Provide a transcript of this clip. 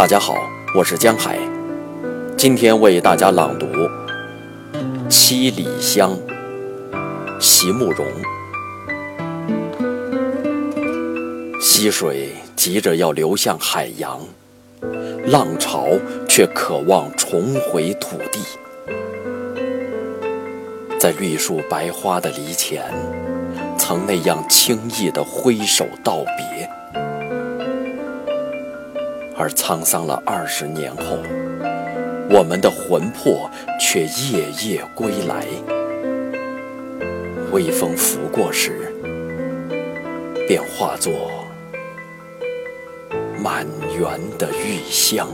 大家好，我是江海，今天为大家朗读《七里香》，席慕容。溪水急着要流向海洋，浪潮却渴望重回土地。在绿树白花的篱前，曾那样轻易地挥手道别，而沧桑了二十年后，我们的魂魄却夜夜归来。微风拂过时，便化作满园的玉香。